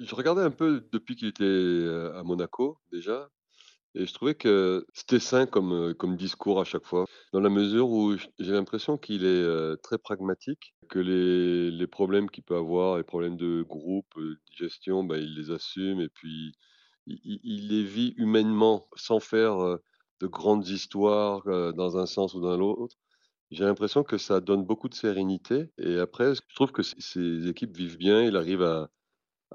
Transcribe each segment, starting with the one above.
Je regardais un peu depuis qu'il était, à Monaco déjà et je trouvais que c'était sain comme, comme discours à chaque fois. Dans la mesure où j'ai l'impression qu'il est, très pragmatique, que les les problèmes qu'il peut avoir, les problèmes de groupe, de gestion, bah, il les assume et puis il il les vit humainement sans faire, de grandes histoires, dans un sens ou dans l'autre. J'ai l'impression que ça donne beaucoup de sérénité et après je trouve que ses équipes vivent bien. Il arrive à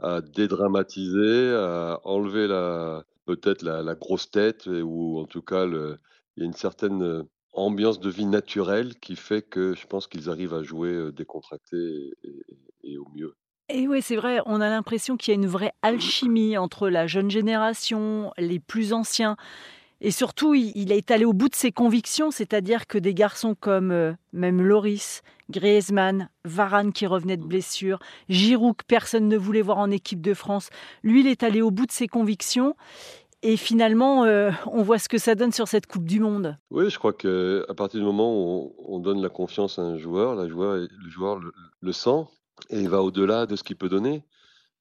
à dédramatiser, à enlever la peut-être la grosse tête ou en tout cas il y a une certaine, heu, ambiance de vie naturelle qui fait que je pense qu'ils arrivent à jouer, heu, décontractés et et et au mieux. Et ouais, c'est vrai, on a l'impression qu'il y a une vraie alchimie entre la jeune génération, les plus anciens et surtout il est allé au bout de ses convictions, c'est-à-dire que des garçons comme, heu, même Lloris, Griezmann, Varane qui revenait de blessure, Giroud que personne ne voulait voir en équipe de France. Lui, il est allé au bout de ses convictions et finalement, heu, on voit ce que ça donne sur cette coupe du monde. Oui, je crois qu'à partir du moment où on on donne la confiance à un joueur le joueur le le sent et il va au-delà de ce qu'il peut donner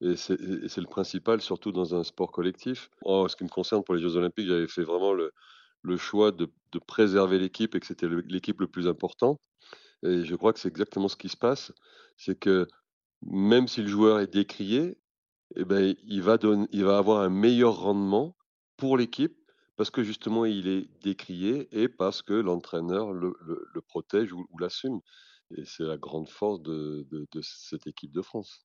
et c'est le principal surtout dans un sport collectif. En ce qui me concerne pour les jeux olympiques, j'avais fait vraiment le choix de préserver l'équipe et que c'était l'équipe le plus important et je crois que c'est exactement ce qui se passe. C'est que même si le joueur est décrié et ben, il va avoir un meilleur rendement pour l'équipe parce que justement il est décrié et parce que l'entraîneur le protège ou l'assume et c'est la grande force de cette équipe de France.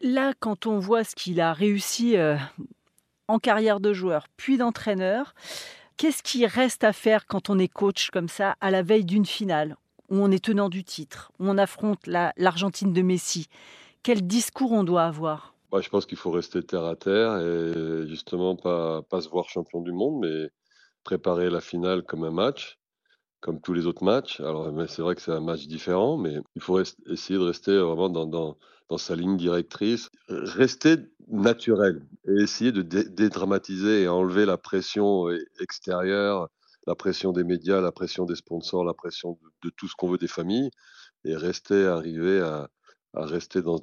Là, quand on voit ce qu'il a réussi, heu, en carrière de joueur, puis d'entraîneur, qu'est-ce qui reste à faire quand on est coach comme ça, à la veille d'une finale, où on est tenant du titre, où on affronte la l'Argentine de Messi? Quel discours on doit avoir? Bah, je pense qu'il faut rester terre à terre et justement pas pas se voir champion du monde, mais préparer la finale comme un match, comme tous les autres matchs. Alors, c'est vrai que c'est un match différent, mais il faut ess essayer de rester vraiment dans dans sa ligne directrice, rester naturel et essayer de dé dédramatiser et enlever la pression e extérieure, la pression des médias, la pression des sponsors, la pression de tout ce qu'on veut des familles et rester arriver à à rester dans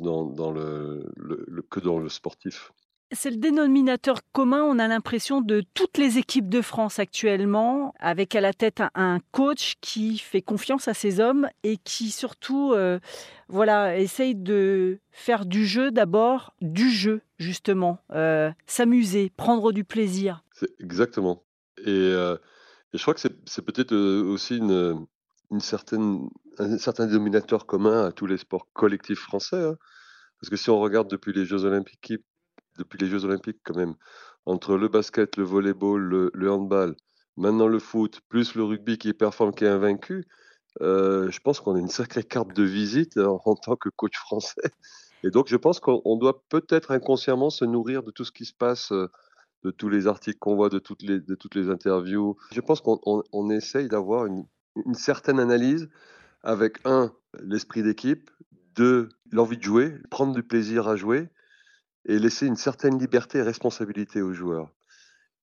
le que dans le sportif. C'est le dénominateur commun, on a l'impression, de toutes les équipes de France actuellement, avec à la tête un coach qui fait confiance à ses hommes et qui surtout, heu, voilà, essaye de faire du jeu d'abord, du jeu justement, heu, s'amuser, prendre du plaisir. Exactement et heu et je crois que c'est peut-être, aussi une certaine un certain dénominateur commun à tous les sports collectifs français, hein. Parce que si on regarde depuis les jeux olympiques depuis les jeux olympiques quand même, entre le basket, le volley-ball, le le handball, maintenant le foot, plus le rugby qui performe, qui est invaincu, heu, je pense qu'on a une sacrée carte de visite en en tant que coach français et donc je pense qu'on on doit peut-être inconsciemment se nourrir de tout ce qui se passe, heu, de tous les articles qu'on voit, de toutes les interviews. Je pense qu'on on on essaye d'avoir une certaine analyse avec un l'esprit d'équipe, 2 l'envie de jouer, prendre du plaisir à jouer et laisser une certaine liberté et responsabilité aux joueurs.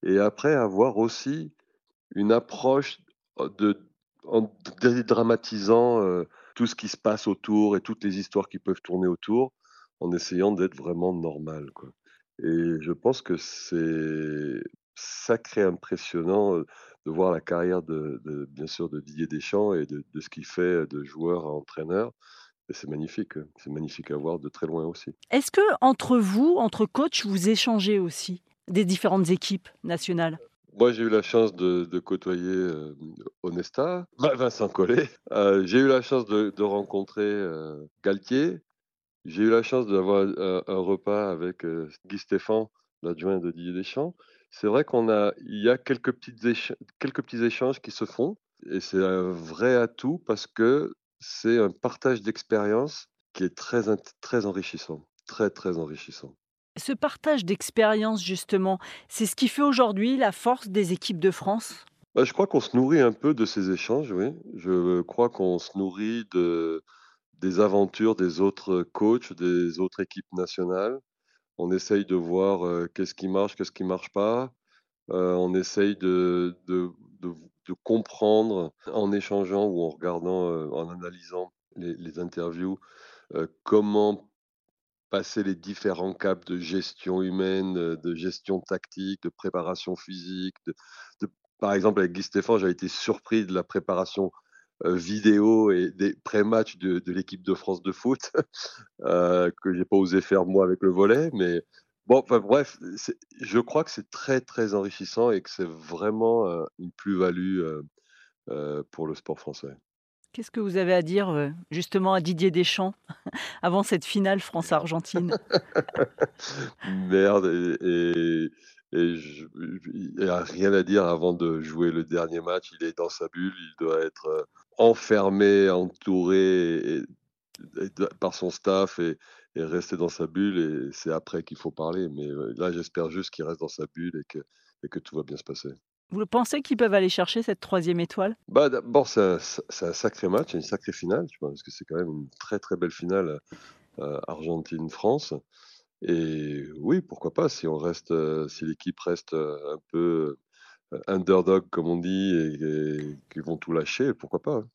Et après avoir aussi une approche, heu, de en dédramatisant, heu, tout ce qui se passe autour et toutes les histoires qui peuvent tourner autour, en essayant d'être vraiment normal, quoi. Et je pense que c'est sacré impressionnant, heu, de voir la carrière de bien sûr de Didier Deschamps et de ce qu'il fait de joueur à entraîneur et c'est magnifique, hein. C'est magnifique à voir de très loin aussi. Est-ce qu'entre vous, entre coachs, vous échangez aussi des différentes équipes nationales? Moi, j'ai eu la chance de de côtoyer, hem, Onesta, Vin Vincent Collet, heu, j'ai eu la chance de de rencontrer, heu, Galtier. J'ai eu la chance d'avoir un un repas avec, Guy Stéphens, l'adjoint de Didier Deschamps. C'est vrai qu'on a il y a quelques petites quelques petits échanges qui se font et c'est un vrai atout parce que c'est un partage d'expérience qui est très très enrichissant, très, très enrichissant. Ce partage d'expérience justement, c'est ce qui fait aujourd'hui la force des équipes de France? Bah, je crois qu'on se nourrit un peu de ces échanges, oui. Je crois qu'on se nourrit de des aventures des autres coachs, des autres équipes nationales. On essaye de voir, qu'est-ce qui marche, qu'est-ce qui marche pas. On essaye de de de comprendre en échangeant ou en regardant, en analysant les interviews, comment passer les différents caps de gestion humaine, de gestion tactique, de préparation physique, de par exemple, avec Guy Stéphens, j'avais été surpris de la préparation, vidéo et des pré-matchs de l'équipe de France de foot, heu, que j'ai pas osé faire moi avec le volley, mais bon, enfin bref, je crois que c'est très, très enrichissant et que c'est vraiment, heu, une plus-value, heu heu, pour le sport français. Qu'est-ce que vous avez à dire, justement à Didier Deschamps, avant cette finale France-Argentine? Merde et et et je il y a rien à dire avant de jouer le dernier match. Il est dans sa bulle, il doit être, enfermé, entouré et par son staff et et rester dans sa bulle et c'est après qu'il faut parler, mais là, j'espère juste qu'il reste dans sa bulle et que et que tout va bien se passer. Vous pensez qu'ils peuvent aller chercher cette 3e étoile? Bah, d'abord, c'est un sacré match, une sacrée finale? Parce que c'est quand même une très, très belle finale, Argentine-France et oui, pourquoi pas? Si on reste, si l'équipe reste, un peu, underdog comme on dit et et qu'ils vont tout lâcher, pourquoi pas, hein?